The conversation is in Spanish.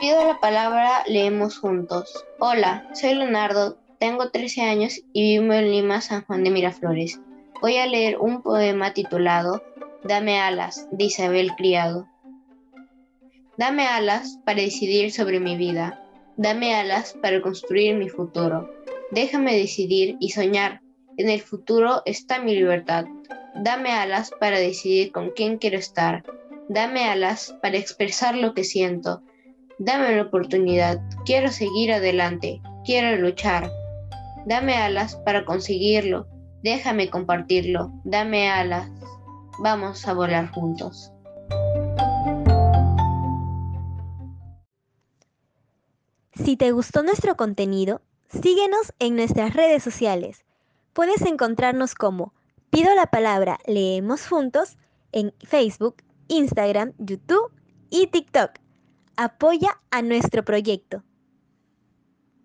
Pido la palabra, leemos juntos. Hola, soy Leonardo, tengo 13 años y vivo en Lima, San Juan de Miraflores. Voy a leer un poema titulado Dame alas, de Isabel Criado. Dame alas para decidir sobre mi vida. Dame alas para construir mi futuro. Déjame decidir y soñar. En el futuro está mi libertad. Dame alas para decidir con quién quiero estar. Dame alas para expresar lo que siento. Dame la oportunidad. Quiero seguir adelante. Quiero luchar. Dame alas para conseguirlo. Déjame compartirlo. Dame alas. Vamos a volar juntos. Si te gustó nuestro contenido, síguenos en nuestras redes sociales. Puedes encontrarnos como Pido la palabra Leemos Juntos en Facebook, Instagram, YouTube y TikTok. Apoya a nuestro proyecto.